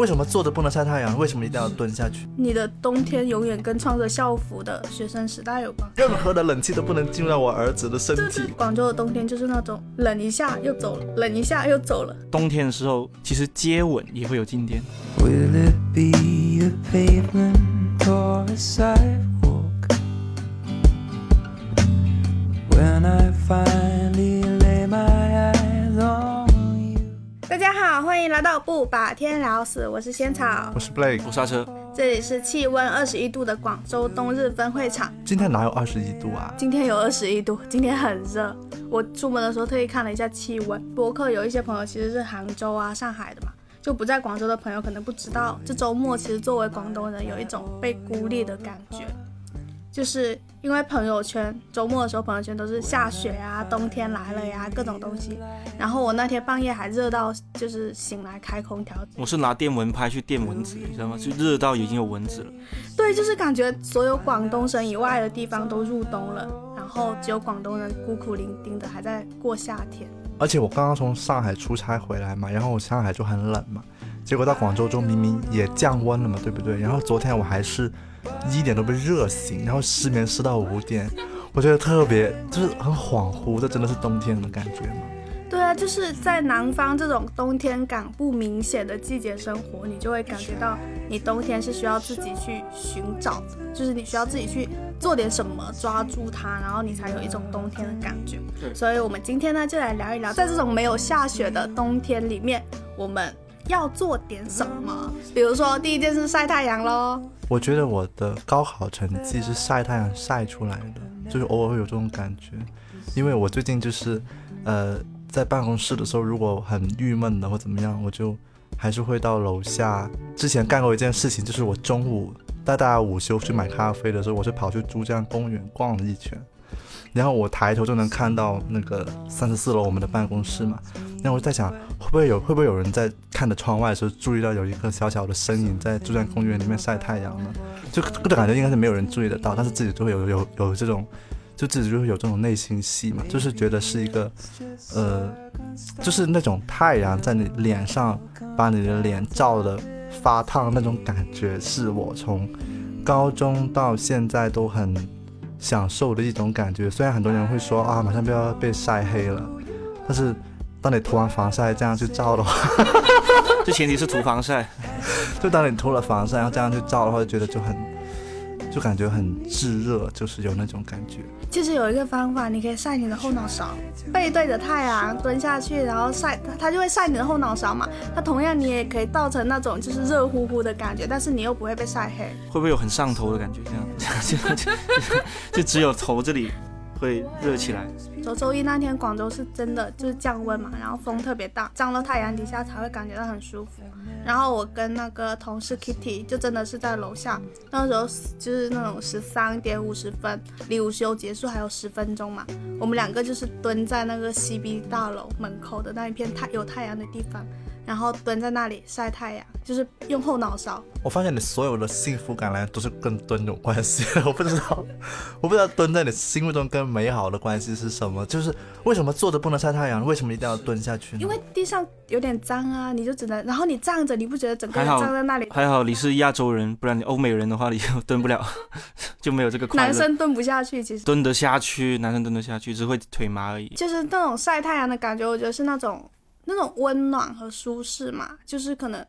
为什么坐着不能晒太阳？为什么一定要蹲下去？你的冬天永远跟穿着校服的学生时代有关。任何的冷气都不能进入到我儿子的身体。广州的冬天就是那种冷一下又走了，冷一下又走了。冬天的时候，其实接吻也会有静电。大家好，欢迎来到不把天聊死，我是仙草，我是 Blake，我刹车。这里是气温二十一度的广州冬日分会场。今天哪有二十一度啊？今天有二十一度，今天很热。我出门的时候特意看了一下气温。博客有一些朋友其实是杭州啊、上海的嘛，就不在广州的朋友可能不知道，这周末其实作为广东人有一种被孤立的感觉。就是因为朋友圈周末的时候，朋友圈都是下雪啊，冬天来了呀，各种东西。然后我那天半夜还热到，就是醒来开空调。我是拿电蚊拍去电蚊子，你知道吗？就热到已经有蚊子了。对，就是感觉所有广东省以外的地方都入冬了，然后只有广东人孤苦伶仃的还在过夏天。而且我刚刚从上海出差回来嘛，然后我上海就很冷嘛，结果到广州就明明也降温了嘛，对不对？然后昨天我还是。一点都被热醒，然后失眠失到五点，我觉得特别就是很恍惚，这真的是冬天的感觉吗？对啊，就是在南方这种冬天感不明显的季节生活，你就会感觉到你冬天是需要自己去寻找，就是你需要自己去做点什么抓住它，然后你才有一种冬天的感觉。所以我们今天呢就来聊一聊，在这种没有下雪的冬天里面，我们。要做点什么？比如说，第一件事晒太阳喽。我觉得我的高考成绩是晒太阳晒出来的，就是偶尔会有这种感觉。因为我最近就是，呃，在办公室的时候，如果很郁闷的或怎么样，我就还是会到楼下。之前干过一件事情，就是我中午带大家午休去买咖啡的时候，我是跑去珠江公园逛了一圈。然后我抬头就能看到那个三十四楼我们的办公室嘛，然后我在想会不会有会不会有人在看着窗外的时候注意到有一个小小的身影在珠江公园里面晒太阳呢？就个感觉应该是没有人注意得到，但是自己就会有有有这种，就自己就会有这种内心戏嘛，就是觉得是一个，呃，就是那种太阳在你脸上把你的脸照的发烫那种感觉，是我从高中到现在都很。享受的一种感觉，虽然很多人会说啊，马上就要被晒黑了，但是当你涂完防晒这样去照的话，就前提是涂防晒，就当你涂了防晒，然后这样去照的话，就觉得就很。就感觉很炙热，就是有那种感觉。其实有一个方法，你可以晒你的后脑勺，背对着太阳蹲下去，然后晒它，它就会晒你的后脑勺嘛。它同样你也可以造成那种就是热乎乎的感觉，但是你又不会被晒黑。会不会有很上头的感觉？这样，就就只有头这里。会热起来。周周一那天，广州是真的就是降温嘛，然后风特别大，站到太阳底下才会感觉到很舒服。然后我跟那个同事 Kitty 就真的是在楼下，那时候就是那种十三点五十分，离午休结束还有十分钟嘛，我们两个就是蹲在那个 CB 大楼门口的那一片太有太阳的地方。然后蹲在那里晒太阳，就是用后脑勺。我发现你所有的幸福感来都是跟蹲有关系。我不知道，我不知道蹲在你心目中跟美好的关系是什么。就是为什么坐着不能晒太阳？为什么一定要蹲下去？因为地上有点脏啊，你就只能，然后你站着，你不觉得整个人站在那里？还好你是亚洲人，不然你欧美人的话，你就蹲不了，就没有这个快乐。男生蹲不下去，其实蹲得下去，男生蹲得下去，只会腿麻而已。就是那种晒太阳的感觉，我觉得是那种。那种温暖和舒适嘛，就是可能，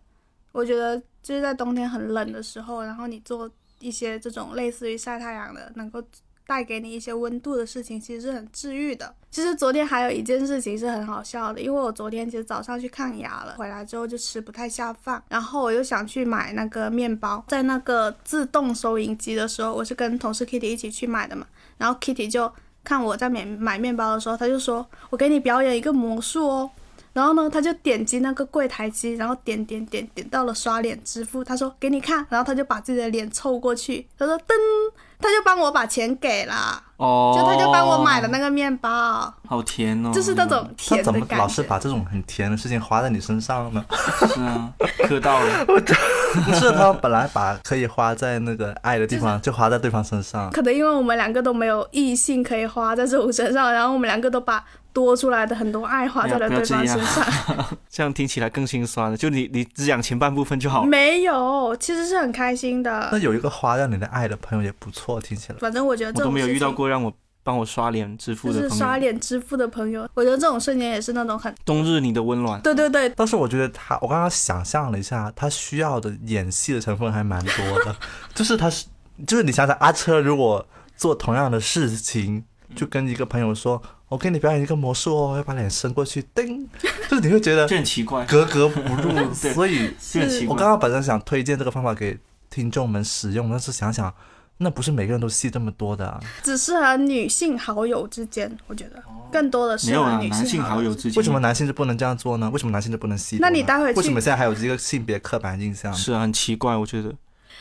我觉得就是在冬天很冷的时候，然后你做一些这种类似于晒太阳的，能够带给你一些温度的事情，其实是很治愈的。其实昨天还有一件事情是很好笑的，因为我昨天其实早上去看牙了，回来之后就吃不太下饭，然后我又想去买那个面包，在那个自动收银机的时候，我是跟同事 Kitty 一起去买的嘛，然后 Kitty 就看我在买买面包的时候，他就说我给你表演一个魔术哦。然后呢，他就点击那个柜台机，然后点点点点到了刷脸支付。他说给你看，然后他就把自己的脸凑过去，他说噔，他就帮我把钱给了，哦，就他就帮我买了那个面包，好甜哦，就是那种甜的感觉。他怎么老是把这种很甜的事情花在你身上呢？是啊，磕到了。不是他本来把可以花在那个爱的地方，就花在对方身上。可能因为我们两个都没有异性可以花在这种身上，然后我们两个都把多出来的很多爱花在了对方身上。这样听起来更心酸了。就你你只讲前半部分就好了。没有，其实是很开心的。那有一个花让你的爱的朋友也不错，听起来。反正我觉得我都没有遇到过让我帮我刷脸支付的朋友。就是刷脸支付的朋友，我觉得这种瞬间也是那种很冬日你的温暖。对对对，但是我觉得他，我刚刚想象了一下，他需要的演戏的成分还蛮多的。就是他是，就是你想想，阿车如果做同样的事情，就跟一个朋友说：“我给你表演一个魔术哦，要把脸伸过去，叮。”就是你会觉得这很奇怪，格格不入。所以。我刚刚本身想推荐这个方法给听众们使用，但是想想。那不是每个人都戏这么多的，啊，只适合女性好友之间，我觉得更多的是啊男性好友之间。为什么男性就不能这样做呢？为什么男性就不能戏？那你待会为什么现在还有这个性别刻板印象？是啊，很奇怪，我觉得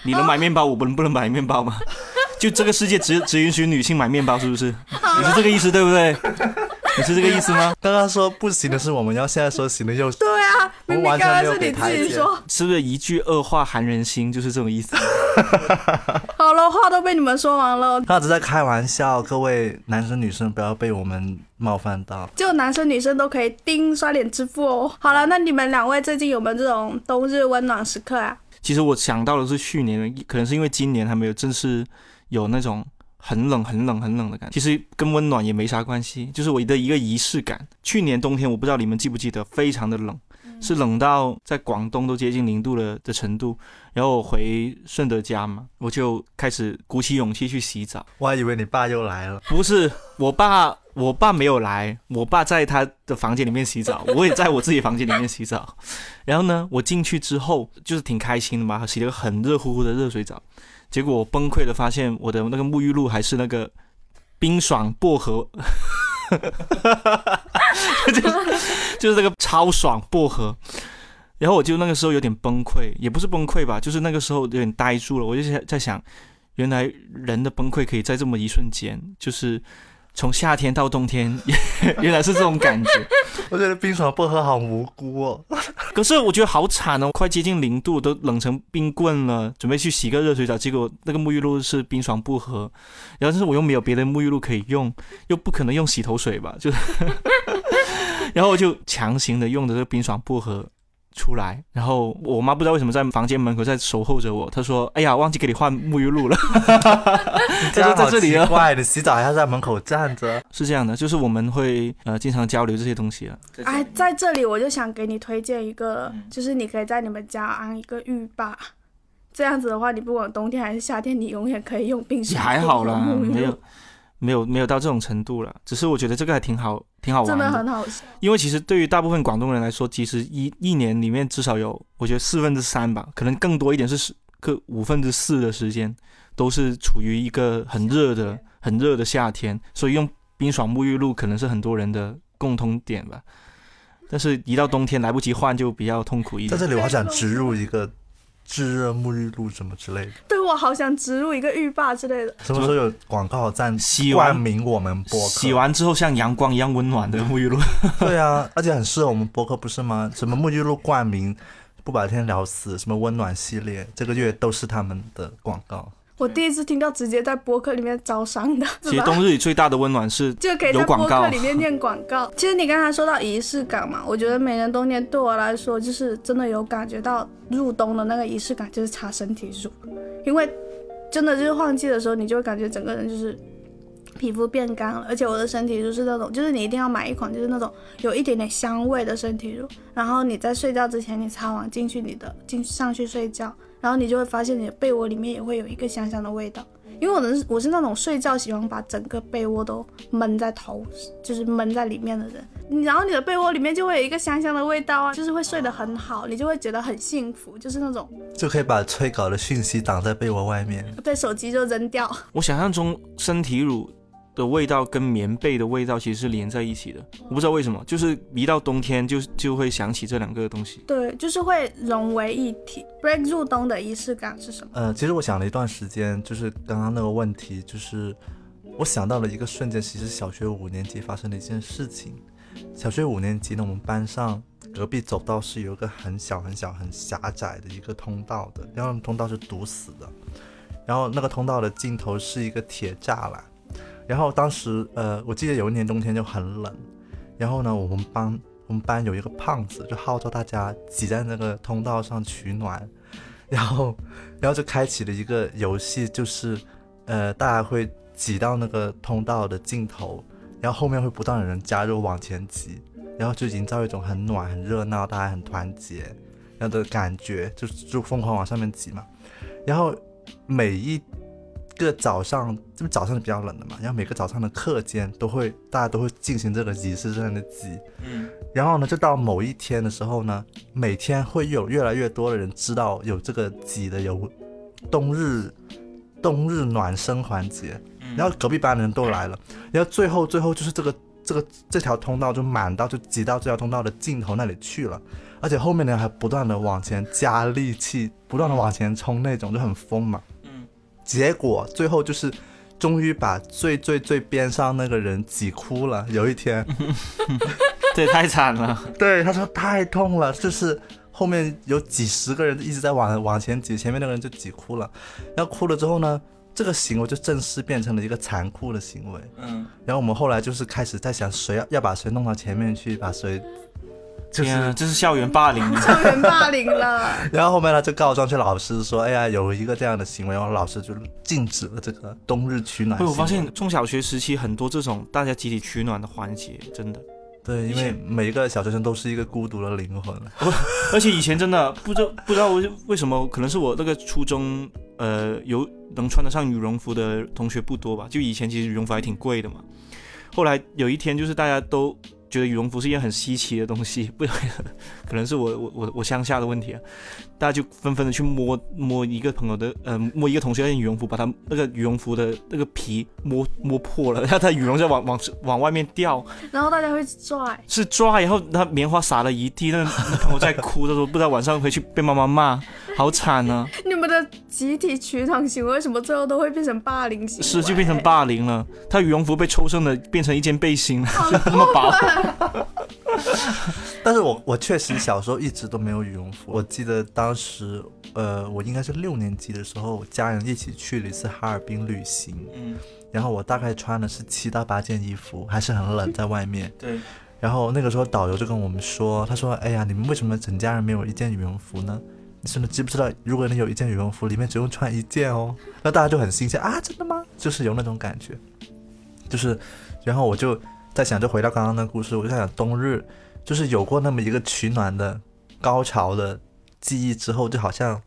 你能买面包，我不能不能买面包吗？就这个世界只 只允许女性买面包，是不是？你是这个意思对不对？你是这个意思吗？刚刚说不行的是我们，要现在说行的又对啊，明明刚刚是你自己说，是不是一句恶话寒人心，就是这种意思？好了，话都被你们说完了。他只在开玩笑，各位男生女生不要被我们冒犯到。就男生女生都可以盯刷脸支付哦。好了，那你们两位最近有没有这种冬日温暖时刻啊？其实我想到的是去年，可能是因为今年还没有正式有那种。很冷，很冷，很冷的感觉，其实跟温暖也没啥关系，就是我的一个仪式感。去年冬天，我不知道你们记不记得，非常的冷，是冷到在广东都接近零度了的程度。然后我回顺德家嘛，我就开始鼓起勇气去洗澡。我还以为你爸又来了，不是，我爸，我爸没有来，我爸在他的房间里面洗澡，我也在我自己房间里面洗澡。然后呢，我进去之后就是挺开心的嘛，洗了个很热乎乎的热水澡。结果我崩溃的发现，我的那个沐浴露还是那个冰爽薄荷，就是就是那个超爽薄荷。然后我就那个时候有点崩溃，也不是崩溃吧，就是那个时候有点呆住了。我就在在想，原来人的崩溃可以在这么一瞬间，就是。从夏天到冬天，原来是这种感觉。我觉得冰爽薄荷好无辜哦。可是我觉得好惨哦，快接近零度，都冷成冰棍了，准备去洗个热水澡，结果那个沐浴露是冰爽薄荷，然后是我又没有别的沐浴露可以用，又不可能用洗头水吧，就，然后我就强行的用的这个冰爽薄荷。出来，然后我妈不知道为什么在房间门口在守候着我。她说：“哎呀，忘记给你换沐浴露了。”这样在这里怪的，洗澡还要在门口站着。是这样的，就是我们会呃经常交流这些东西了。哎，在这里我就想给你推荐一个，就是你可以在你们家安一个浴霸，这样子的话，你不管冬天还是夏天，你永远可以用冰水。还好啦，没有。没有没有到这种程度了，只是我觉得这个还挺好，挺好玩的，真的很好笑。因为其实对于大部分广东人来说，其实一一年里面至少有，我觉得四分之三吧，可能更多一点是个五分之四的时间，都是处于一个很热的、很热的夏天，所以用冰爽沐浴露可能是很多人的共通点吧。但是，一到冬天来不及换，就比较痛苦一点。在这里，我想植入一个。炙热沐浴露什么之类的，对我好想植入一个浴霸之类的。什么时候有广告赞洗冠名我们播客？洗完之后像阳光一样温暖的沐浴露。对啊，而且很适合我们播客，不是吗？什么沐浴露冠名，不把天聊死，什么温暖系列，这个月都是他们的广告。我第一次听到直接在播客里面招商的。其实冬日里最大的温暖是 就可以在播客里面念广告。其实你刚才说到仪式感嘛，我觉得每年冬天对我来说就是真的有感觉到入冬的那个仪式感，就是擦身体乳，因为真的就是换季的时候，你就会感觉整个人就是皮肤变干了，而且我的身体乳是那种，就是你一定要买一款就是那种有一点点香味的身体乳，然后你在睡觉之前你擦完进去你的进上去睡觉。然后你就会发现你的被窝里面也会有一个香香的味道，因为我能我是那种睡觉喜欢把整个被窝都闷在头，就是闷在里面的人。然后你的被窝里面就会有一个香香的味道啊，就是会睡得很好，你就会觉得很幸福，就是那种就可以把催稿的讯息挡在被窝外面，对，手机就扔掉。我想象中身体乳。的味道跟棉被的味道其实是连在一起的，我不知道为什么，就是一到冬天就就会想起这两个东西。对，就是会融为一体。break 入冬的仪式感是什么？呃，其实我想了一段时间，就是刚刚那个问题，就是我想到了一个瞬间，其实小学五年级发生的一件事情，小学五年级呢，我们班上隔壁走道是有一个很小很小很狭窄的一个通道的，然后通道是堵死的，然后那个通道的尽头是一个铁栅栏，然后当时呃，我记得有一年冬天就很冷，然后呢，我们班我们班有一个胖子就号召大家挤在那个通道上取暖，然后然后就开启了一个游戏，就是呃，大家会挤到那个通道的尽头。然后后面会不断有人加入往前挤，然后就营造一种很暖、很热闹、大家很团结那的感觉，就就疯狂往上面挤嘛。然后每一个早上，这不早上是比较冷的嘛，然后每个早上的课间都会大家都会进行这个仪式这样的挤。嗯，然后呢，就到某一天的时候呢，每天会有越来越多的人知道有这个挤的有冬日冬日暖身环节。然后隔壁班的人都来了，然后最后最后就是这个这个这条通道就满到就挤到这条通道的尽头那里去了，而且后面的人还不断的往前加力气，不断的往前冲那种就很疯嘛。嗯，结果最后就是终于把最最最边上那个人挤哭了。有一天，这也太惨了。对他说太痛了，就是后面有几十个人一直在往往前挤，前面那个人就挤哭了。然后哭了之后呢？这个行为就正式变成了一个残酷的行为。嗯，然后我们后来就是开始在想，谁要要把谁弄到前面去，把谁，就是这是校园霸凌。校园霸凌了。然后后面他就告状去老师说，哎呀，有一个这样的行为，然后老师就禁止了这个冬日取暖。我发现中小学时期很多这种大家集体取暖的环节，真的。对，因为每一个小学生都是一个孤独的灵魂。而且以前真的不知道不知道为为什么，可能是我那个初中。呃，有能穿得上羽绒服的同学不多吧？就以前其实羽绒服还挺贵的嘛。后来有一天，就是大家都。觉得羽绒服是一件很稀奇的东西，不，可能是我我我我乡下的问题啊，大家就纷纷的去摸摸一个朋友的，呃，摸一个同学的羽绒服，把他那个羽绒服的那个皮摸摸破了，然后他羽绒就往往往外面掉，然后大家会拽，是拽，然后他棉花撒了一地，那那朋友在哭，他说不知道晚上回去被妈妈骂，好惨啊！你们的集体取暖行为为什么最后都会变成霸凌行为？是就变成霸凌了，他羽绒服被抽剩的变成一件背心，那么薄。但是我我确实小时候一直都没有羽绒服。我记得当时，呃，我应该是六年级的时候，家人一起去了一次哈尔滨旅行。嗯。然后我大概穿的是七到八件衣服，还是很冷，在外面。对。然后那个时候导游就跟我们说，他说：“哎呀，你们为什么整家人没有一件羽绒服呢？你真的知不知道，如果你有一件羽绒服，里面只用穿一件哦。”那大家就很新鲜啊，真的吗？就是有那种感觉，就是，然后我就。在想，就回到刚刚的故事，我就在想，冬日就是有过那么一个取暖的高潮的记忆之后，就好像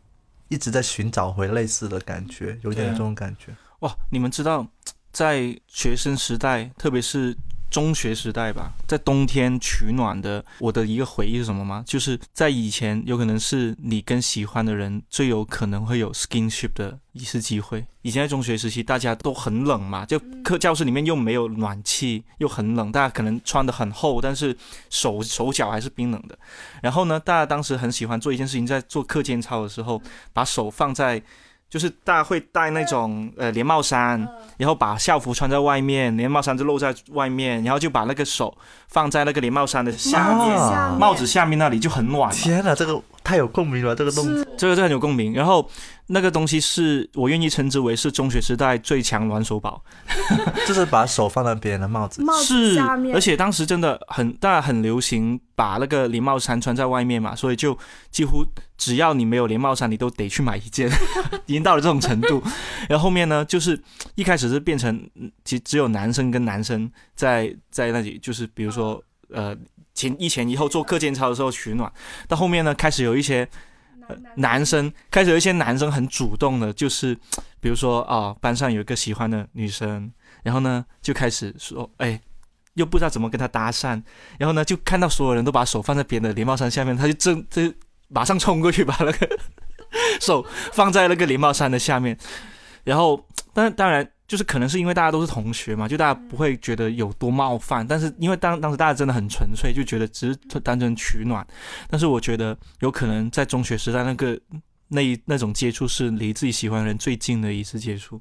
一直在寻找回类似的感觉，有点这种感觉。哇，你们知道，在学生时代，特别是。中学时代吧，在冬天取暖的我的一个回忆是什么吗？就是在以前，有可能是你跟喜欢的人最有可能会有 skinship 的一次机会。以前在中学时期，大家都很冷嘛，就课教室里面又没有暖气，又很冷，大家可能穿的很厚，但是手手脚还是冰冷的。然后呢，大家当时很喜欢做一件事情，在做课间操的时候，把手放在。就是大家会戴那种呃连帽衫，然后把校服穿在外面，连帽衫就露在外面，然后就把那个手放在那个连帽衫的下面，帽子下面那里就很暖。天哪，这个太有共鸣了，这个动作，这个很有共鸣。然后那个东西是我愿意称之为是中学时代最强暖手宝，就是把手放在别人的帽子是，而且当时真的很大家很流行把那个连帽衫穿在外面嘛，所以就几乎。只要你没有连帽衫，你都得去买一件，已经到了这种程度。然后后面呢，就是一开始是变成，其实只有男生跟男生在在那里，就是比如说呃前一前一后做课间操的时候取暖。到后面呢，开始有一些男生，开始有一些男生很主动的，就是比如说啊，班上有一个喜欢的女生，然后呢就开始说，哎，又不知道怎么跟他搭讪，然后呢就看到所有人都把手放在别人的连帽衫下面，他就正这。马上冲过去，把那个 手放在那个连帽衫的下面，然后，但当然就是可能是因为大家都是同学嘛，就大家不会觉得有多冒犯。但是因为当当时大家真的很纯粹，就觉得只是单纯取暖。但是我觉得有可能在中学时代那个那一那种接触是离自己喜欢的人最近的一次接触。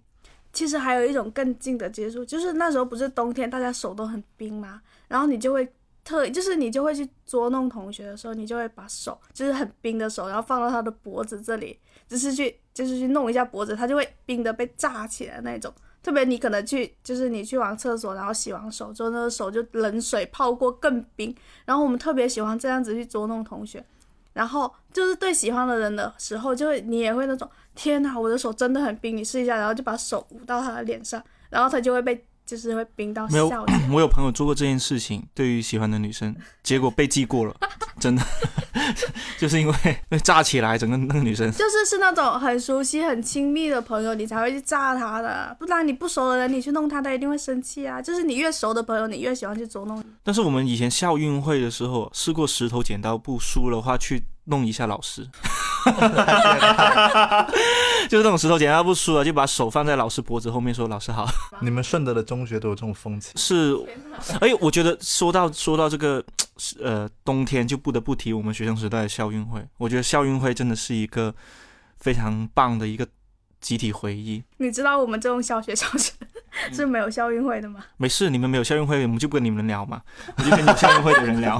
其实还有一种更近的接触，就是那时候不是冬天，大家手都很冰嘛，然后你就会特就是你就会去捉弄同学的时候，你就会把手就是很冰的手，然后放到他的脖子这里，就是去就是去弄一下脖子，他就会冰的被炸起来那种。特别你可能去就是你去完厕所，然后洗完手之后，那个手就冷水泡过更冰。然后我们特别喜欢这样子去捉弄同学，然后就是对喜欢的人的时候，就会你也会那种天哪，我的手真的很冰，你试一下，然后就把手捂到他的脸上，然后他就会被。就是会冰到没有我有朋友做过这件事情，对于喜欢的女生，结果被记过了，真的，就是因为被炸起来，整个那个女生就是是那种很熟悉、很亲密的朋友，你才会去炸她的，不然你不熟的人，你去弄她，她一定会生气啊。就是你越熟的朋友，你越喜欢去捉弄。但是我们以前校运会的时候试过石头剪刀布，输了话去弄一下老师，就是那种石头剪刀布输了，就把手放在老师脖子后面说：“老师好。”你们顺德的中学都有这种风气，是，哎，我觉得说到说到这个，呃，冬天就不得不提我们学生时代的校运会。我觉得校运会真的是一个非常棒的一个集体回忆。你知道我们这种小学小学是没有校运会的吗？没事，你们没有校运会，我们就不跟你们聊嘛，我就跟有校运会的人聊。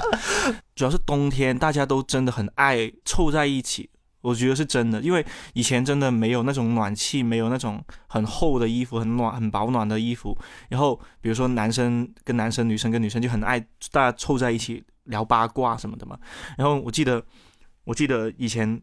主要是冬天，大家都真的很爱凑在一起。我觉得是真的，因为以前真的没有那种暖气，没有那种很厚的衣服，很暖、很保暖的衣服。然后，比如说男生跟男生，女生跟女生，就很爱大家凑在一起聊八卦什么的嘛。然后我记得，我记得以前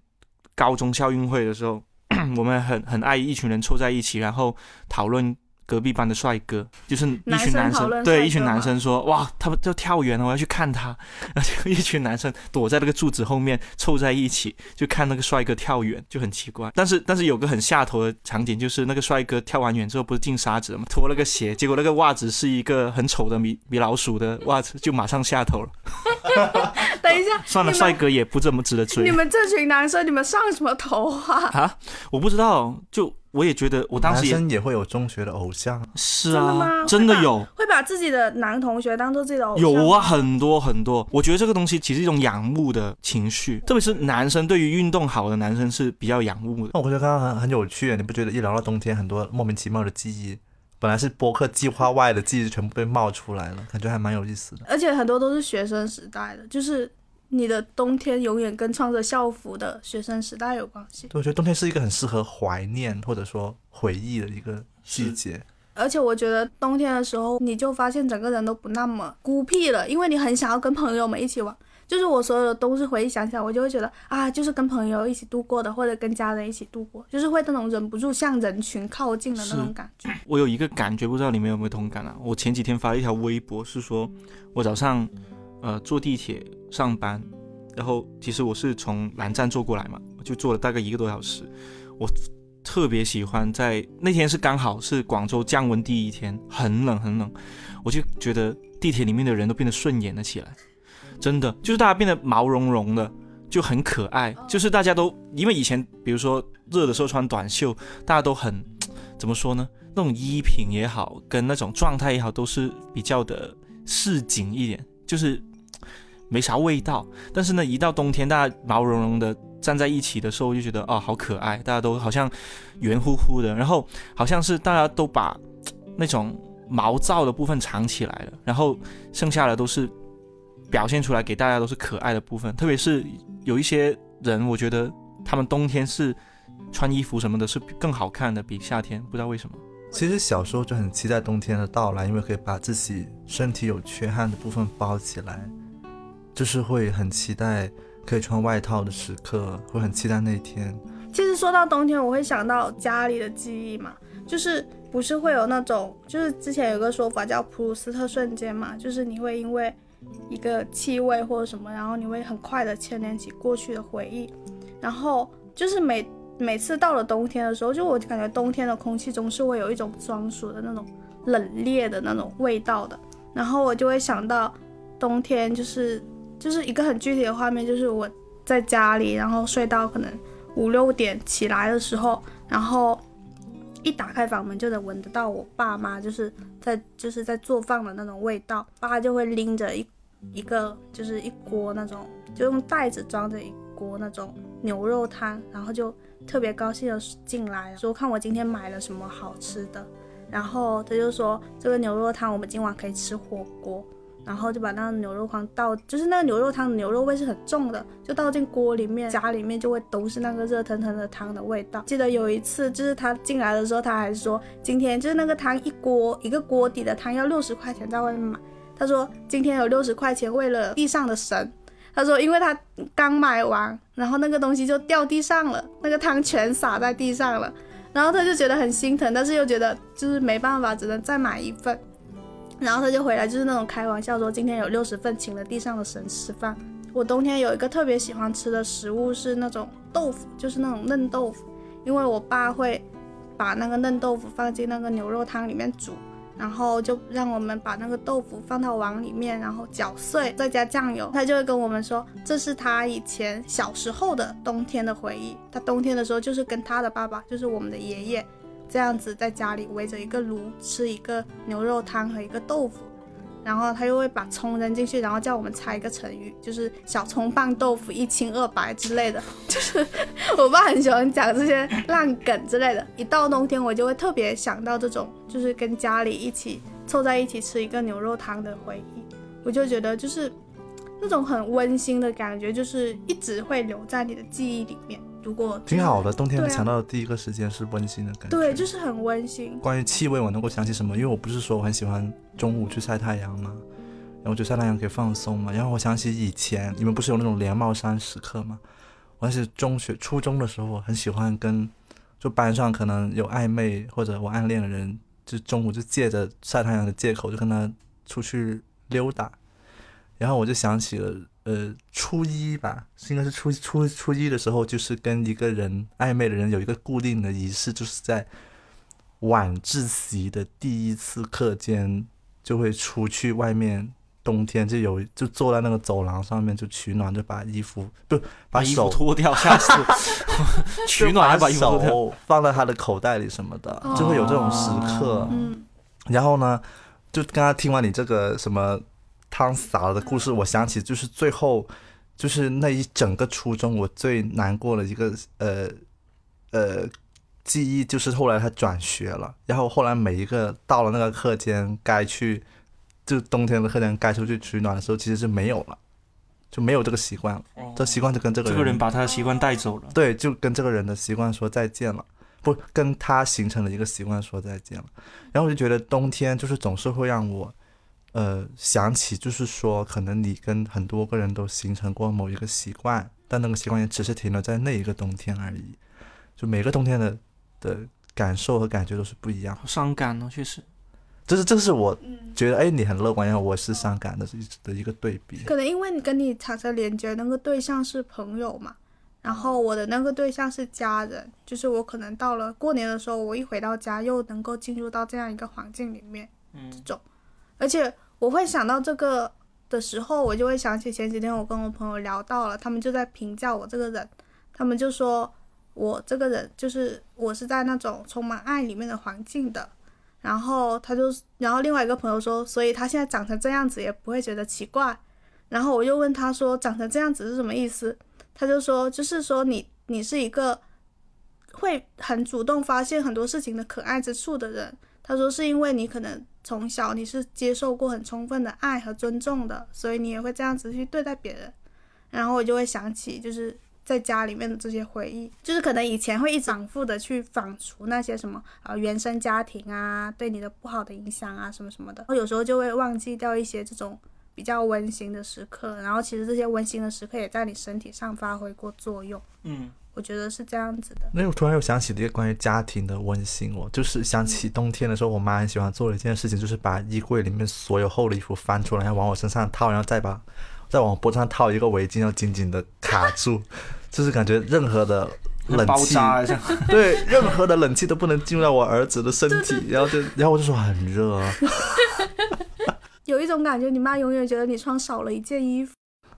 高中校运会的时候，我们很很爱一群人凑在一起，然后讨论。隔壁班的帅哥，就是一群男生，对一群男生说：“哇，他们就跳远了，我要去看他。”然后就一群男生躲在那个柱子后面凑在一起，就看那个帅哥跳远，就很奇怪。但是，但是有个很下头的场景，就是那个帅哥跳完远之后不是进沙子了吗？脱了个鞋，结果那个袜子是一个很丑的米米老鼠的袜子，就马上下头了。等一下，算了，帅哥也不怎么值得追。你们这群男生，你们上什么头啊？啊，我不知道，就。我也觉得，我当时男生也会有中学的偶像，是啊，真的有，会把自己的男同学当做自己的偶像，有啊，很多很多。我觉得这个东西其实一种仰慕的情绪，特别是男生对于运动好的男生是比较仰慕的。那我觉得刚刚很很有趣，你不觉得一聊到冬天，很多莫名其妙的记忆，本来是播客计划外的记忆，全部被冒出来了，感觉还蛮有意思的。而且很多都是学生时代的，就是。你的冬天永远跟穿着校服的学生时代有关系。对，我觉得冬天是一个很适合怀念或者说回忆的一个季节。而且我觉得冬天的时候，你就发现整个人都不那么孤僻了，因为你很想要跟朋友们一起玩。就是我所有的都是回忆想起来，我就会觉得啊，就是跟朋友一起度过的，或者跟家人一起度过，就是会那种忍不住向人群靠近的那种感觉。我有一个感觉，不知道你们有没有同感啊？我前几天发了一条微博，是说我早上。呃，坐地铁上班，然后其实我是从南站坐过来嘛，就坐了大概一个多小时。我特别喜欢在那天是刚好是广州降温第一天，很冷很冷，我就觉得地铁里面的人都变得顺眼了起来，真的就是大家变得毛茸茸的，就很可爱。就是大家都因为以前比如说热的时候穿短袖，大家都很怎么说呢？那种衣品也好，跟那种状态也好，都是比较的市井一点，就是。没啥味道，但是呢，一到冬天，大家毛茸茸的站在一起的时候，就觉得哦，好可爱，大家都好像圆乎乎的，然后好像是大家都把那种毛躁的部分藏起来了，然后剩下的都是表现出来给大家都是可爱的部分。特别是有一些人，我觉得他们冬天是穿衣服什么的是更好看的，比夏天，不知道为什么。其实小时候就很期待冬天的到来，因为可以把自己身体有缺憾的部分包起来。就是会很期待可以穿外套的时刻，会很期待那一天。其实说到冬天，我会想到家里的记忆嘛，就是不是会有那种，就是之前有个说法叫普鲁斯特瞬间嘛，就是你会因为一个气味或者什么，然后你会很快的牵连起过去的回忆。然后就是每每次到了冬天的时候，就我感觉冬天的空气中是会有一种专属的那种冷冽的那种味道的。然后我就会想到冬天就是。就是一个很具体的画面，就是我在家里，然后睡到可能五六点起来的时候，然后一打开房门就能闻得到我爸妈就是在就是在做饭的那种味道。爸就会拎着一一个就是一锅那种，就用袋子装着一锅那种牛肉汤，然后就特别高兴的进来说看我今天买了什么好吃的，然后他就说这个牛肉汤我们今晚可以吃火锅。然后就把那个牛肉汤倒，就是那个牛肉汤牛肉味是很重的，就倒进锅里面，家里面就会都是那个热腾腾的汤的味道。记得有一次，就是他进来的时候，他还说今天就是那个汤一锅一个锅底的汤要六十块钱，在外面买。他说今天有六十块钱为了地上的神。他说因为他刚买完，然后那个东西就掉地上了，那个汤全洒在地上了。然后他就觉得很心疼，但是又觉得就是没办法，只能再买一份。然后他就回来，就是那种开玩笑说，今天有六十份，请了地上的神吃饭。我冬天有一个特别喜欢吃的食物是那种豆腐，就是那种嫩豆腐，因为我爸会把那个嫩豆腐放进那个牛肉汤里面煮。然后就让我们把那个豆腐放到碗里面，然后搅碎，再加酱油。他就会跟我们说，这是他以前小时候的冬天的回忆。他冬天的时候就是跟他的爸爸，就是我们的爷爷，这样子在家里围着一个炉吃一个牛肉汤和一个豆腐。然后他又会把葱扔进去，然后叫我们猜一个成语，就是小葱拌豆腐一清二白 之类的。就是我爸很喜欢讲这些烂梗之类的。一到冬天，我就会特别想到这种，就是跟家里一起凑在一起吃一个牛肉汤的回忆。我就觉得就是那种很温馨的感觉，就是一直会留在你的记忆里面。如果挺好的，冬天想到的第一个时间是温馨的感觉。对，就是很温馨。关于气味，我能够想起什么？因为我不是说我很喜欢中午去晒太阳吗？然后我觉得晒太阳可以放松嘛。然后我想起以前你们不是有那种连帽衫时刻吗？我是中学、初中的时候，很喜欢跟就班上可能有暧昧或者我暗恋的人，就中午就借着晒太阳的借口就跟他出去溜达。然后我就想起了。呃，初一吧，应该是初初初一的时候，就是跟一个人暧昧的人有一个固定的仪式，就是在晚自习的第一次课间就会出去外面，冬天就有就坐在那个走廊上面就取暖，就把衣服不 把衣服脱掉，下次取暖把衣服放在他的口袋里什么的，就会有这种时刻。嗯，然后呢，就刚刚听完你这个什么。汤洒了的故事，我想起就是最后，就是那一整个初中我最难过的一个呃呃记忆，就是后来他转学了，然后后来每一个到了那个课间该去，就冬天的课间该出去取暖的时候，其实是没有了，就没有这个习惯了，这习惯就跟这个这个人把他的习惯带走了，对，就跟这个人的习惯说再见了，不跟他形成了一个习惯说再见了，然后我就觉得冬天就是总是会让我。呃，想起就是说，可能你跟很多个人都形成过某一个习惯，但那个习惯也只是停留在那一个冬天而已。就每个冬天的的感受和感觉都是不一样。好伤感哦，确实。这是这是我觉得，哎，你很乐观，然后我是伤感的一的一个对比。可能因为你跟你产生连接那个对象是朋友嘛，然后我的那个对象是家人，就是我可能到了过年的时候，我一回到家又能够进入到这样一个环境里面，嗯，这种，而且。我会想到这个的时候，我就会想起前几天我跟我朋友聊到了，他们就在评价我这个人，他们就说我这个人就是我是在那种充满爱里面的环境的，然后他就，然后另外一个朋友说，所以他现在长成这样子也不会觉得奇怪，然后我又问他说长成这样子是什么意思，他就说就是说你你是一个会很主动发现很多事情的可爱之处的人，他说是因为你可能。从小你是接受过很充分的爱和尊重的，所以你也会这样子去对待别人。然后我就会想起，就是在家里面的这些回忆，就是可能以前会一反复的去反刍那些什么啊原生家庭啊对你的不好的影响啊什么什么的，然后有时候就会忘记掉一些这种比较温馨的时刻。然后其实这些温馨的时刻也在你身体上发挥过作用。嗯。我觉得是这样子的。那我突然又想起了一个关于家庭的温馨，我就是想起冬天的时候，我妈很喜欢做的一件事情，就是把衣柜里面所有厚的衣服翻出来，然后往我身上套，然后再把 再往脖子上套一个围巾，要紧紧的卡住，就是感觉任何的冷气，对，任何的冷气都不能进入到我儿子的身体，然后就然后我就说很热，啊 有一种感觉，你妈永远觉得你穿少了一件衣服。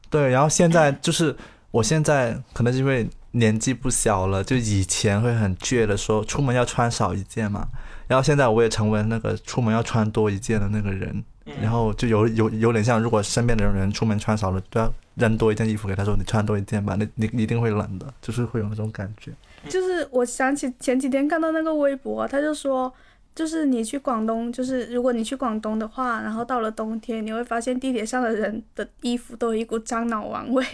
对，然后现在就是我现在可能是因为。年纪不小了，就以前会很倔的说出门要穿少一件嘛，然后现在我也成为那个出门要穿多一件的那个人，然后就有有有点像，如果身边的人出门穿少了，都要扔多一件衣服给他说你穿多一件吧，你你一定会冷的，就是会有那种感觉。就是我想起前几天看到那个微博，他就说就是你去广东，就是如果你去广东的话，然后到了冬天，你会发现地铁上的人的衣服都有一股樟脑丸味。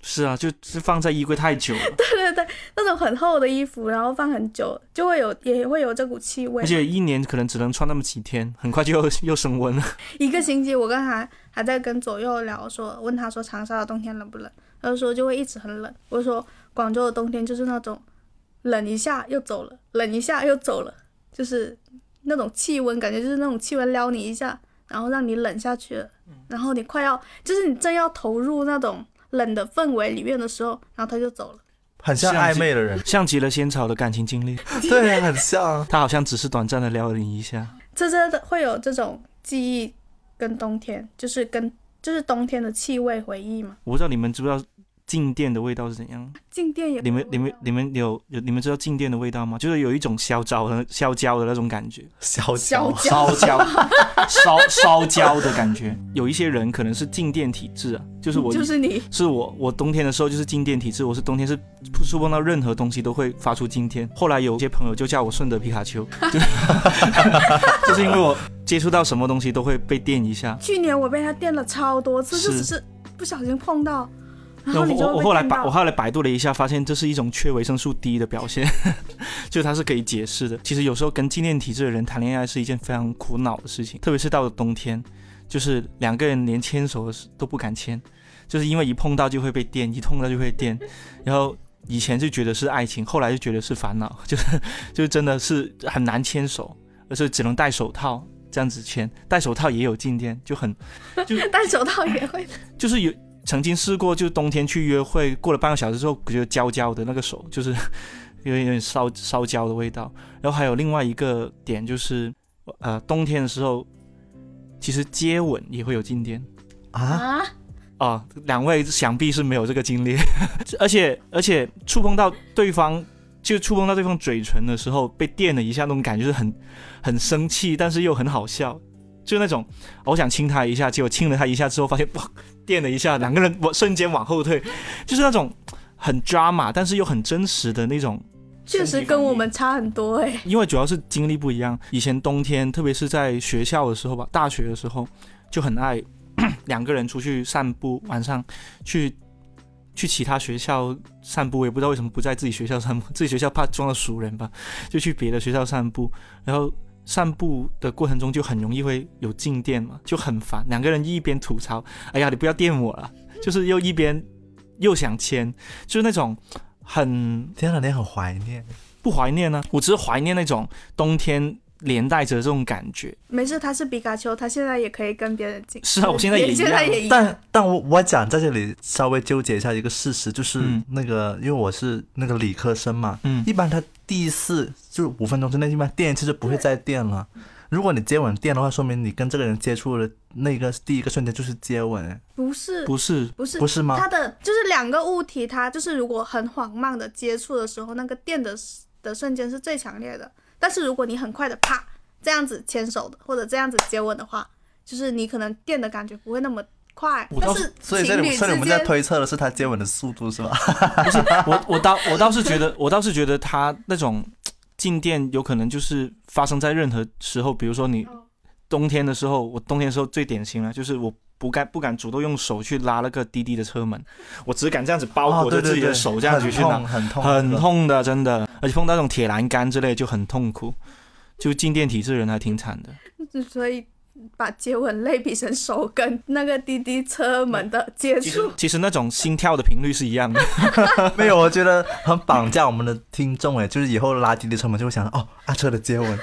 是啊，就是放在衣柜太久了，对对对，那种很厚的衣服，然后放很久，就会有也会有这股气味而。且一年可能只能穿那么几天，很快就又又升温了。一个星期，我刚才还在跟左右聊说，问他说长沙的冬天冷不冷，他就说就会一直很冷。我说广州的冬天就是那种冷一下又走了，冷一下又走了，就是那种气温，感觉就是那种气温撩你一下，然后让你冷下去了，然后你快要就是你正要投入那种冷的氛围里面的时候，然后他就走了。很像像暧昧的人，像极了仙草的感情经历，对，很像。他好像只是短暂的撩你一下。这真的会有这种记忆跟冬天，就是跟就是冬天的气味回忆嘛。我不知道你们知不知道静电的味道是怎样？静电也你们、你们、你们有有你们知道静电的味道吗？就是有一种烧焦的烧焦的那种感觉，小小脚，烧焦、烧烧焦的感觉。有一些人可能是静电体质啊，就是我就是你是我，我冬天的时候就是静电体质，我是冬天是触碰到任何东西都会发出静电。后来有些朋友就叫我顺德皮卡丘，就 就是因为我接触到什么东西都会被电一下。去年我被他电了超多次，就只是不小心碰到，然那我我我后来百我后来百度了一下，发现这是一种缺维生素 D 的表现，就它是可以解释的。其实有时候跟静电体质的人谈恋爱是一件非常苦恼的事情，特别是到了冬天，就是两个人连牵手都不敢牵，就是因为一碰到就会被电，一碰到就会电，然后。以前就觉得是爱情，后来就觉得是烦恼，就是就是真的是很难牵手，而是只能戴手套这样子牵，戴手套也有静电，就很就 戴手套也会。就是有曾经试过，就冬天去约会，过了半个小时之后，觉得焦焦的那个手，就是 有点有点烧烧焦的味道。然后还有另外一个点就是，呃，冬天的时候，其实接吻也会有静电啊，啊，啊。两位想必是没有这个经历，而且而且触碰到对方。就触碰到对方嘴唇的时候，被电了一下，那种感觉是很很生气，但是又很好笑，就那种我想亲他一下，结果亲了他一下之后，发现哇，电了一下，两个人我瞬间往后退，就是那种很 drama，但是又很真实的那种。确实跟我们差很多哎。因为主要是经历不一样。以前冬天，特别是在学校的时候吧，大学的时候就很爱 两个人出去散步，晚上去去其他学校散步，我也不知道为什么不在自己学校散步，自己学校怕撞到熟人吧，就去别的学校散步，然后。散步的过程中就很容易会有静电嘛，就很烦。两个人一边吐槽：“哎呀，你不要电我了。”就是又一边又想牵，就是那种很天哪，你很怀念。不怀念呢、我只是怀念那种冬天连带着这种感觉。没事，他是皮卡丘，他现在也可以跟别人进。是啊我现在也 一样现在也一样。但但我我讲在这里稍微纠结一下一个事实，就是嗯那个、因为我是那个理科生嘛，嗯一般他第一次就是五分钟之内，一般电一次就不会再电了。如果你接吻电的话，说明你跟这个人接触的那个第一个瞬间就是接吻，哎不是不是，不是不是吗？它的就是两个物体，它就是如果很缓慢的接触的时候，那个电的的瞬间是最强烈的。但是如果你很快的啪这样子牵手的，或者这样子接吻的话，就是你可能电的感觉不会那么快。我倒是但是所以这里情侣之所以我们在间，推测的是他接吻的速度是吧？不是我我倒我倒是觉得我倒是觉得他那种静电有可能就是发生在任何时候，比如说你哦冬天的时候，我冬天的时候最典型了，就是我不敢不敢主动用手去拉那个滴滴的车门，我只敢这样子包哦，裹着自己的手这样子去拿很痛，很痛，很。痛的，真的，而且碰到那种铁栏杆之类就很痛苦。就静电体质的人还挺惨的。所以把接吻类比成手跟那个滴滴车门的接触。其实那种心跳的频率是一样的。没有，我觉得很绑架我们的听众哎，就是以后拉滴滴车门就会想哦，阿车的接吻，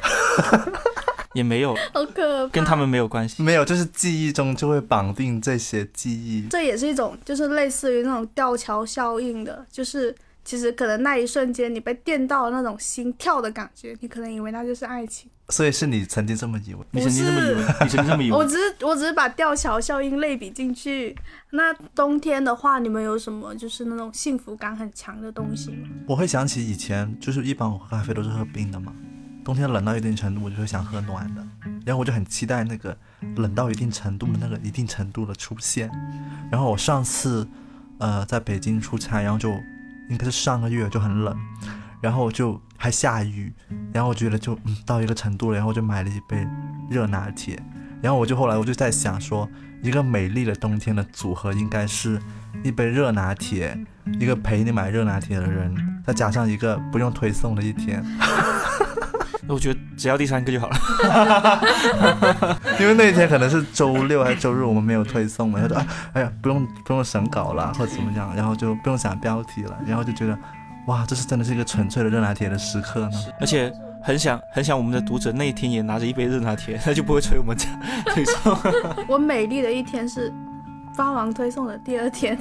也没有好可怕。跟他们没有关系。没有，就是记忆中就会绑定这些记忆。这也是一种，就是类似于那种吊桥效应的，就是其实可能那一瞬间你被电到那种心跳的感觉，你可能以为那就是爱情。所以是你曾经这么以为？你曾经这么以为？你曾经这么以为？我只是我只是把吊桥效应类比进去。那冬天的话，你们有什么就是那种幸福感很强的东西吗？我会想起以前，就是一般我喝咖啡都是喝冰的嘛，冬天冷到一定程度，我就会想喝暖的，然后我就很期待那个冷到一定程度的那个一定程度的出现。然后我上次，呃，在北京出差，然后就应该是上个月就很冷，然后就还下雨，然后我觉得就嗯到一个程度了，然后就买了一杯热拿铁，然后我就后来我就在想说，一个美丽的冬天的组合应该是一杯热拿铁，一个陪你买热拿铁的人，再加上一个不用推送的一天，我觉得只要第三个就好了。因为那一天可能是周六还是周日，我们没有推送嘛，他说啊，哎呀不用不用审稿了或者怎么样，然后就不用想标题了，然后就觉得哇，这是真的是一个纯粹的热拿铁的时刻呢。而且很想很想我们的读者那一天也拿着一杯热拿铁，他就不会催我们这样推送。我美丽的一天是发完推送的第二天，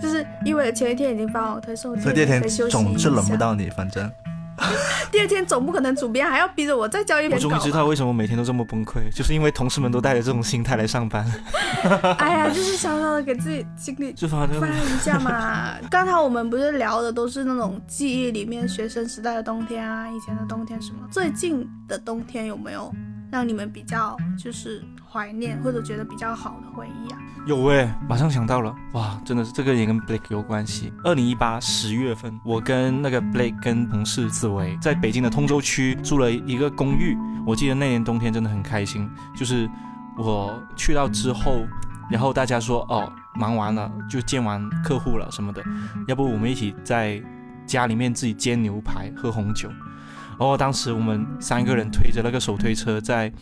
就是因为前一天已经发完推送，所以第二天总是轮不到你，反正 第二天总不可能主编还要逼着我再交一我篇稿吧。终于知道为什么每天都这么崩溃，就是因为同事们都带着这种心态来上班，哎呀，就是小小的给自己心里就发一下嘛。刚才我们不是聊的都是那种记忆里面学生时代的冬天啊，以前的冬天什么？最近的冬天有没有让你们比较就是怀念或者觉得比较好的回忆啊？有诶，马上想到了，哇，真的是这个也跟 Blake 有关系。二零一八十月份，我跟那个 Blake 跟同事紫薇在北京的通州区住了一个公寓。我记得那年冬天真的很开心，就是我去到之后，然后大家说哦，忙完了就见完客户了什么的，要不我们一起在家里面自己煎牛排喝红酒。然后当时我们三个人推着那个手推车在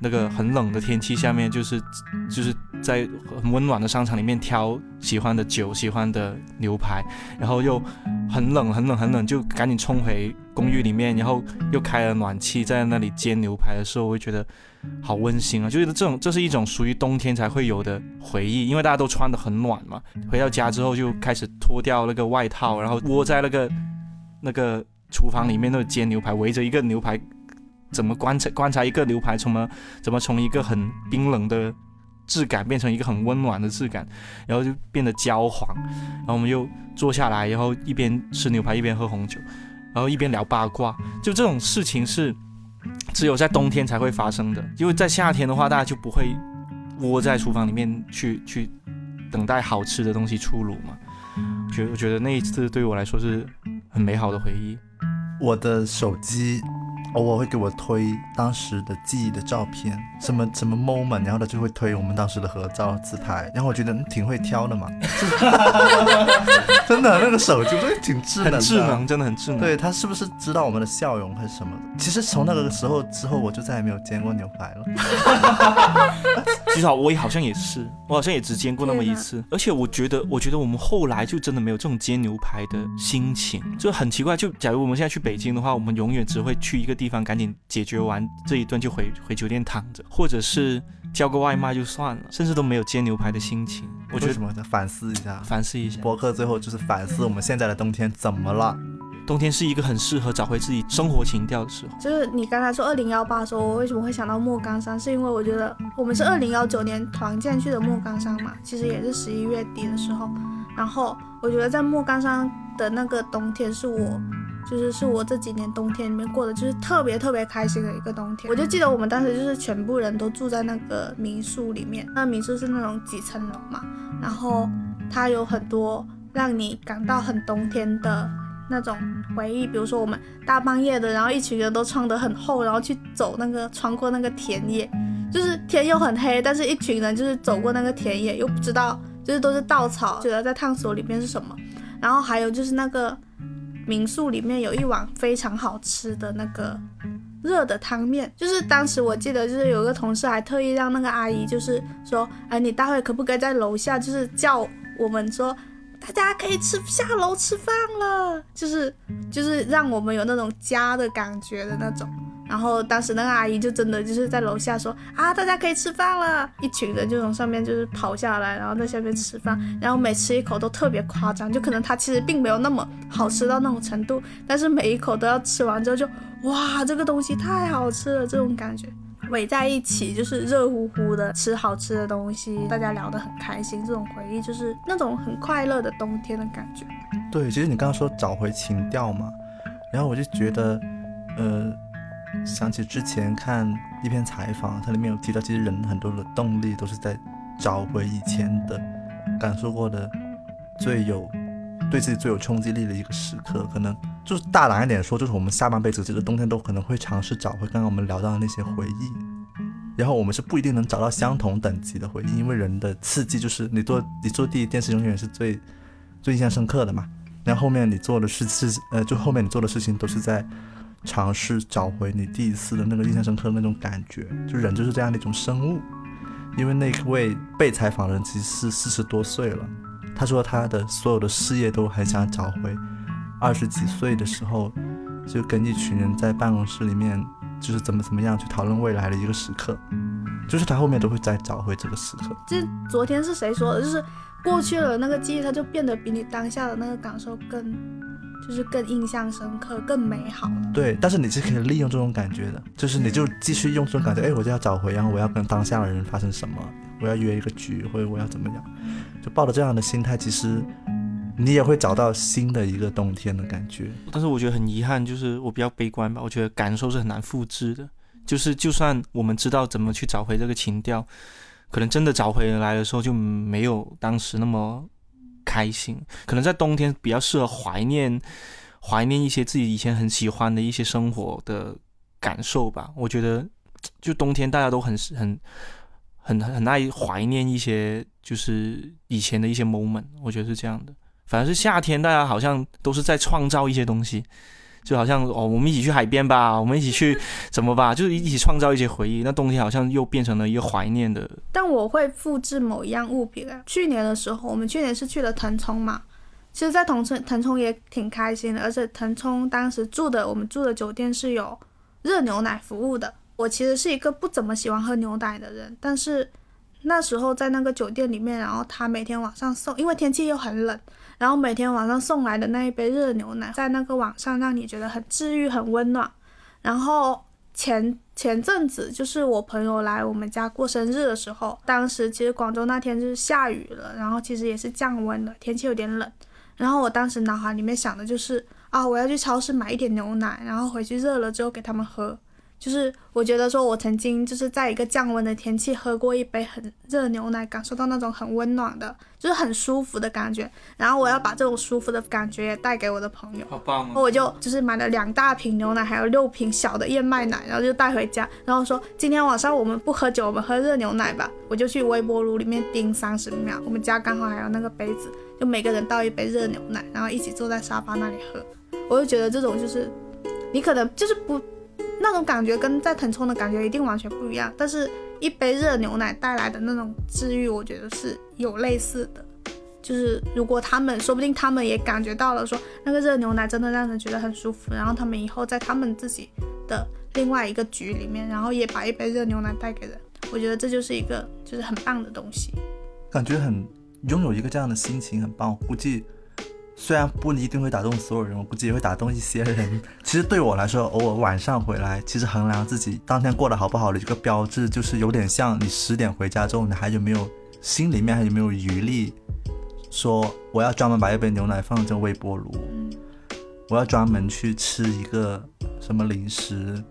那个很冷的天气下面，就是就是在很温暖的商场里面挑喜欢的酒、喜欢的牛排，然后又很冷、很冷、很冷，就赶紧冲回公寓里面，然后又开了暖气，在那里煎牛排的时候，我会觉得好温馨啊！就觉得这种这是一种属于冬天才会有的回忆，因为大家都穿得很暖嘛。回到家之后就开始脱掉那个外套，然后窝在那个那个厨房里面那煎牛排，围着一个牛排。怎么观察观察一个牛排，从么怎么从一个很冰冷的质感变成一个很温暖的质感，然后就变得焦黄，然后我们又坐下来，然后一边吃牛排一边喝红酒，然后一边聊八卦，就这种事情是只有在冬天才会发生的，因为在夏天的话，大家就不会窝在厨房里面去去等待好吃的东西出炉嘛。觉我觉得那一次对我来说是很美好的回忆。我的手机偶尔会给我推当时的记忆的照片，什么什么 moment，然后它就会推我们当时的合照自拍，然后我觉得嗯挺会挑的嘛，真的那个手机会挺智能的，很智能，真的很智能。对他是不是知道我们的笑容还是什么的？其实从那个时候之后，我就再也没有煎过牛排了。其实我也好像也是，我好像也只煎过那么一次，而且我觉得，我觉得我们后来就真的没有这种煎牛排的心情，就很奇怪。就假如我们现在去北京的话，我们永远只会去一个地方，赶紧解决完这一顿就回回酒店躺着，或者是叫个外卖就算了，甚至都没有煎牛排的心情。我觉得什么呢？反思一下，反思一下，博客最后就是反思我们现在的冬天怎么了。冬天是一个很适合找回自己生活情调的时候。就是你刚才说二零幺八的时候，我为什么会想到莫干山？是因为我觉得我们是二零幺九年团建去的莫干山嘛，其实也是十一月底的时候。然后我觉得在莫干山的那个冬天是我，就是是我这几年冬天里面过的就是特别特别开心的一个冬天。我就记得我们当时就是全部人都住在那个民宿里面，那民宿是那种几层楼嘛，然后它有很多让你感到很冬天的。那种回忆，比如说我们大半夜的，然后一群人都穿得很厚，然后去走那个穿过那个田野，就是天又很黑，但是一群人就是走过那个田野，又不知道就是都是稻草，觉得在探索里面是什么。然后还有就是那个民宿里面有一碗非常好吃的那个热的汤面，就是当时我记得就是有一个同事还特意让那个阿姨就是说，哎，你待会可不可以在楼下就是叫我们说。大家可以吃下楼吃饭了，就是就是让我们有那种家的感觉的那种。然后当时那个阿姨就真的就是在楼下说啊，大家可以吃饭了，一群人就从上面就是跑下来，然后在下面吃饭，然后每吃一口都特别夸张，就可能它其实并没有那么好吃到那种程度，但是每一口都要吃完之后就哇，这个东西太好吃了，这种感觉。围在一起，就是热乎乎的吃好吃的东西，大家聊得很开心，这种回忆就是那种很快乐的冬天的感觉。对，其实你刚刚说找回情调嘛，然后我就觉得，呃，想起之前看一篇采访，它里面有提到，其实人很多的动力都是在找回以前的感受过的最有对自己最有冲击力的一个时刻。可能就是大胆一点说，就是我们下半辈子这个冬天都可能会尝试找回刚刚我们聊到的那些回忆。然后我们是不一定能找到相同等级的回忆，因为人的刺激就是你做你做第一件事永远是最最印象深刻的嘛。然后后面你做的事是呃，就后面你做的事情都是在尝试找回你第一次的那个印象深刻的那种感觉。就人就是这样的一种生物。因为那位被采访人其实是四十多岁了，他说他的所有的事业都很想找回二十几岁的时候，就跟一群人在办公室里面就是怎么怎么样去讨论未来的一个时刻，就是他后面都会再找回这个时刻。这昨天是谁说的？就是过去了那个记忆，它就变得比你当下的那个感受更。就是更印象深刻、更美好。对，但是你是可以利用这种感觉的，就是你就继续用这种感觉，哎，我就要找回，然后我要跟当下的人发生什么，我要约一个局，或者我要怎么样，就抱着这样的心态，其实你也会找到新的一个冬天的感觉。但是我觉得很遗憾，就是我比较悲观吧，我觉得感受是很难复制的。就是就算我们知道怎么去找回这个情调，可能真的找回来的时候就没有当时那么。开心，可能在冬天比较适合怀念，怀念一些自己以前很喜欢的一些生活的感受吧。我觉得，就冬天大家都很很很很爱怀念一些就是以前的一些 moment。我觉得是这样的。反而是夏天，大家好像都是在创造一些东西。就好像哦，我们一起去海边吧，我们一起去怎么吧，就是一起创造一些回忆。那冬天好像又变成了一个怀念的。但我会复制某一样物品啊。去年的时候，我们去年是去了腾冲嘛，其实，在腾冲腾冲也挺开心的，而且腾冲当时住的我们住的酒店是有热牛奶服务的。我其实是一个不怎么喜欢喝牛奶的人，但是那时候在那个酒店里面，然后他每天晚上送，因为天气又很冷。然后每天晚上送来的那一杯热牛奶，在那个网上让你觉得很治愈、很温暖。然后前前阵子就是我朋友来我们家过生日的时候，当时其实广州那天就是下雨了，然后其实也是降温了，天气有点冷。然后我当时脑海里面想的就是啊，我要去超市买一点牛奶，然后回去热了之后给他们喝。就是我觉得说，我曾经就是在一个降温的天气喝过一杯很热牛奶，感受到那种很温暖的，就是很舒服的感觉。然后我要把这种舒服的感觉也带给我的朋友。好棒啊！我就就是买了两大瓶牛奶，还有六瓶小的燕麦奶，然后就带回家。然后说今天晚上我们不喝酒，我们喝热牛奶吧。我就去微波炉里面叮三十秒，我们家刚好还有那个杯子，就每个人倒一杯热牛奶，然后一起坐在沙发那里喝。我就觉得这种就是，你可能就是不。那种感觉跟在腾冲的感觉一定完全不一样，但是一杯热牛奶带来的那种治愈，我觉得是有类似的。就是如果他们，说不定他们也感觉到了，说那个热牛奶真的让人觉得很舒服，然后他们以后在他们自己的另外一个局里面，然后也把一杯热牛奶带给人，我觉得这就是一个就是很棒的东西。感觉很拥有一个这样的心情很棒，估计。虽然不一定会打动所有人，我估计也会打动一些人。其实对我来说，偶尔晚上回来，其实衡量自己当天过得好不好的一个标志，就是有点像你十点回家之后，你还有没有心里面还有没有余力，说我要专门把一杯牛奶放进微波炉，我要专门去吃一个什么零食，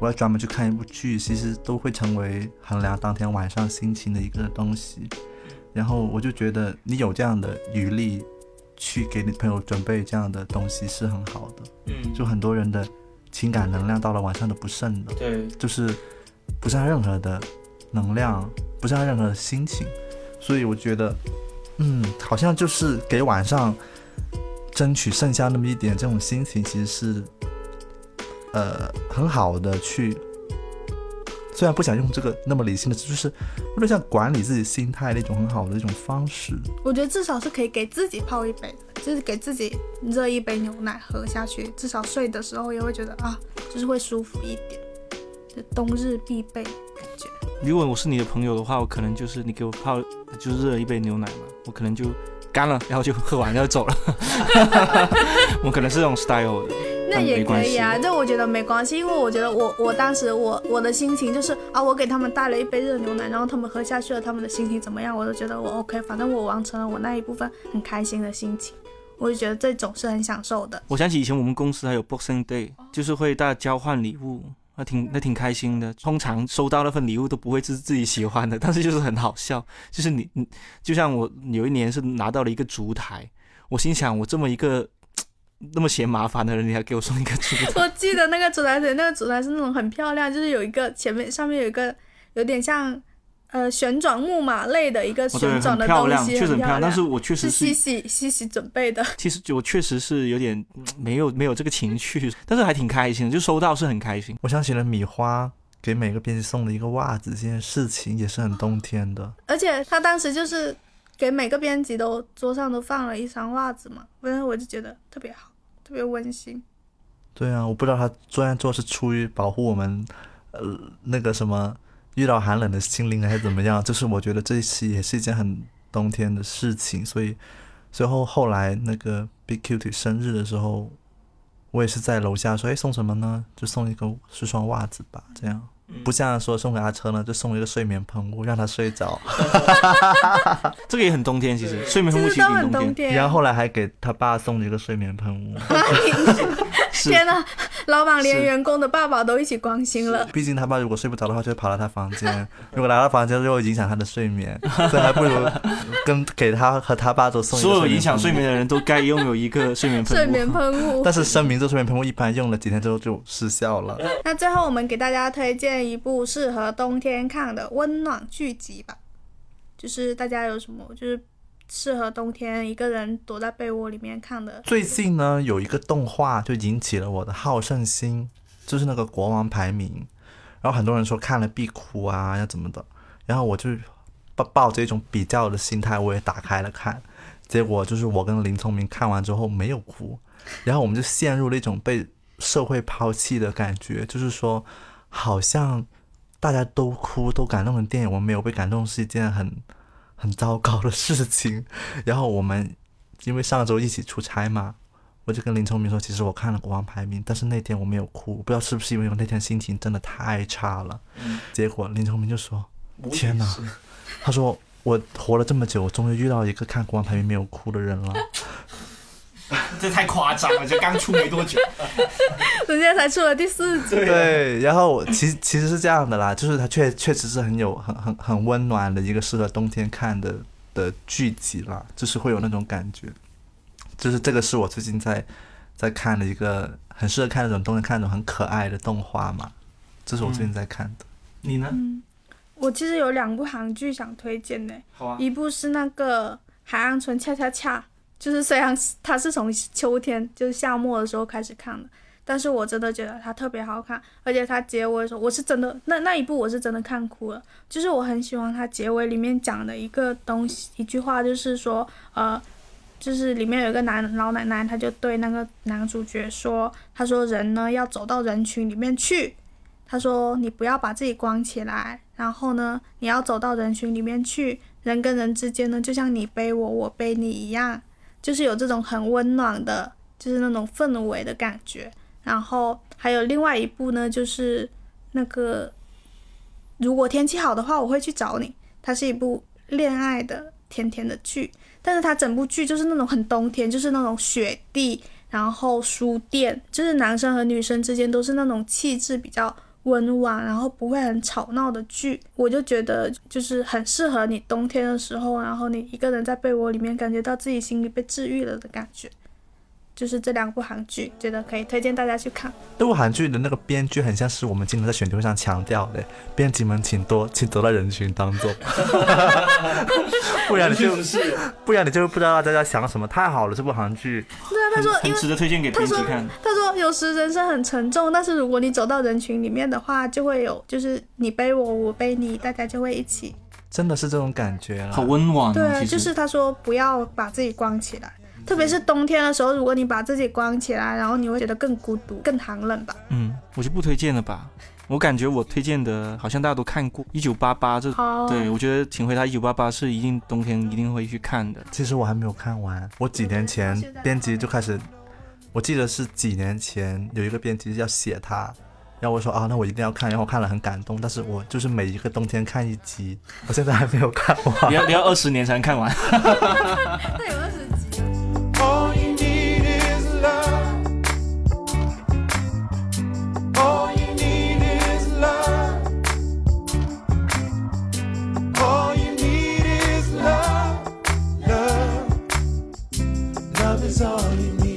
我要专门去看一部剧，其实都会成为衡量当天晚上心情的一个东西。然后我就觉得你有这样的余力。去给你朋友准备这样的东西是很好的，嗯，就很多人的情感能量到了晚上都不剩的，对，就是不剩任何的能量，不剩任何的心情，所以我觉得，嗯，好像就是给晚上争取剩下那么一点这种心情，其实是，呃，很好的去。虽然不想用这个那么理性的，就是有点像管理自己心态的一种很好的一种方式。我觉得至少是可以给自己泡一杯，就是给自己热一杯牛奶喝下去，至少睡的时候也会觉得啊，就是会舒服一点。就冬日必备感觉。如果我是你的朋友的话，我可能就是你给我泡，就热一杯牛奶嘛，我可能就干了，然后就喝完就走了。我可能是这种 style 的。那也可以啊，这我觉得没关系，因为我觉得我我当时我我的心情就是啊，我给他们带了一杯热牛奶，然后他们喝下去了，他们的心情怎么样，我都觉得我 OK，反正我完成了我那一部分很开心的心情，我就觉得这种是很享受的。我想起以前我们公司还有 Boxing Day，就是会大家交换礼物，那挺那挺开心的。通常收到那份礼物都不会是自己喜欢的，但是就是很好笑，就是你你就像我有一年是拿到了一个烛台。我心想，我这么一个那么嫌麻烦的人，你还给我送一个烛台？我记得那个烛台水，那个烛台是那种很漂亮，就是有一个前面上面有一个有点像呃旋转木马类的一个旋转的很漂亮，东西，确实很漂亮。但是我确实是西是，西西西准备的，其实我确实是有点嗯没有没有这个情趣，但是还挺开心的，就收到是很开心。我想起了米花给每个编辑送了一个袜子这件事情，也是很冬天的。而且他当时就是给每个编辑都桌上都放了一双袜子嘛，反正我就觉得特别好，特别温馨。对啊，我不知道他这样做是出于保护我们，呃，那个什么遇到寒冷的心灵还是怎么样？就是我觉得这一期也是一件很冬天的事情，所以最后后来那个 Big Cute 生日的时候，我也是在楼下说，哎，送什么呢？就送一个是双袜子吧，这样。不像说送给阿车呢，就送一个睡眠喷雾，让他睡着。这个也很冬天，其实睡眠喷雾其实挺冬天。冬天。然后后来还给他爸送了一个睡眠喷雾，是天呐，老板连员工的爸爸都一起关心了。毕竟他爸如果睡不着的话，就会跑到他房间；如果来到房间，就会影响他的睡眠，所以还不如跟给他和他爸都送所有影响睡眠眠的人都该拥有一个睡眠喷雾。睡眠喷。雾。但是声明，这睡眠喷雾一般用了几天之后就失效了。那最后我们给大家推荐一部适合冬天看的温暖剧集吧，就是大家有什么就是适合冬天一个人躲在被窝里面看的。最近呢，有一个动画就引起了我的好胜心，就是那个国王排名。然后很多人说看了必哭啊，要怎么的，然后我就抱抱着一种比较的心态，我也打开了看。结果就是我跟林聪明看完之后没有哭，然后我们就陷入了一种被社会抛弃的感觉，就是说好像大家都哭都感动的电影，我没有被感动是一件很很糟糕的事情。然后我们因为上周一起出差嘛，我就跟林聪明说，其实我看了《国王排名》，但是那天我没有哭，不知道是不是因为我那天心情真的太差了。结果林聪明就说：“天哪！”他说：“我活了这么久，我终于遇到一个看《国王排名》没有哭的人了。这太夸张了，就刚出没多久。人家才出了第四集，对，然后其实其实是这样的啦，就是它确确实是很有很很很温暖的一个适合冬天看的的剧集啦，就是会有那种感觉。就是这个是我最近在在看的一个很适合看那种冬天看那种很可爱的动画嘛，这是我最近在看的。你呢？我其实有两部韩剧想推荐呢，好啊。一部是那个《海岸村恰恰恰》，就是虽然它是从秋天就是夏末的时候开始看的，但是我真的觉得它特别好看，而且它结尾的时候，我是真的那那一部我是真的看哭了，就是我很喜欢它结尾里面讲的一个东西，一句话就是说，呃，就是里面有一个男老奶奶，她就对那个男主角说，她说人呢要走到人群里面去，她说你不要把自己关起来，然后呢你要走到人群里面去，人跟人之间呢就像你背我，我背你一样，就是有这种很温暖的，就是那种氛围的感觉。然后还有另外一部呢，就是那个如果天气好的话，我会去找你。它是一部恋爱的甜甜的剧，但是它整部剧就是那种很冬天，就是那种雪地，然后书店，就是男生和女生之间都是那种气质比较温婉，然后不会很吵闹的剧。我就觉得就是很适合你冬天的时候，然后你一个人在被窝里面感觉到自己心里被治愈了的感觉。就是这两部韩剧，觉得可以推荐大家去看。这部韩剧的那个编剧很像是我们经常在选题会上强调的，编辑们请多，请走到人群当中，不然你就不然你就不知道大家在想什么。太好了，这部韩剧，对啊，他说，因为很值得推荐给编辑看。他说有时人生很沉重，但是如果你走到人群里面的话，就会有就是你背我，我背你，大家就会一起。真的是这种感觉啦。好温暖对就是他说不要把自己关起来，特别是冬天的时候，如果你把自己关起来，然后你会觉得更孤独、更寒冷吧。嗯，我就不推荐了吧。我感觉我推荐的好像大家都看过《一九八八》这，好，对我觉得请回答《一九八八》是一定冬天一定会去看的。其实我还没有看完，我几年前编辑就开始，我记得是几年前有一个编辑要写它，然后我说啊，那我一定要看，然后我看了很感动，但是我就是每一个冬天看一集，我现在还没有看完。你要你要二十年才能看完。那有 all it.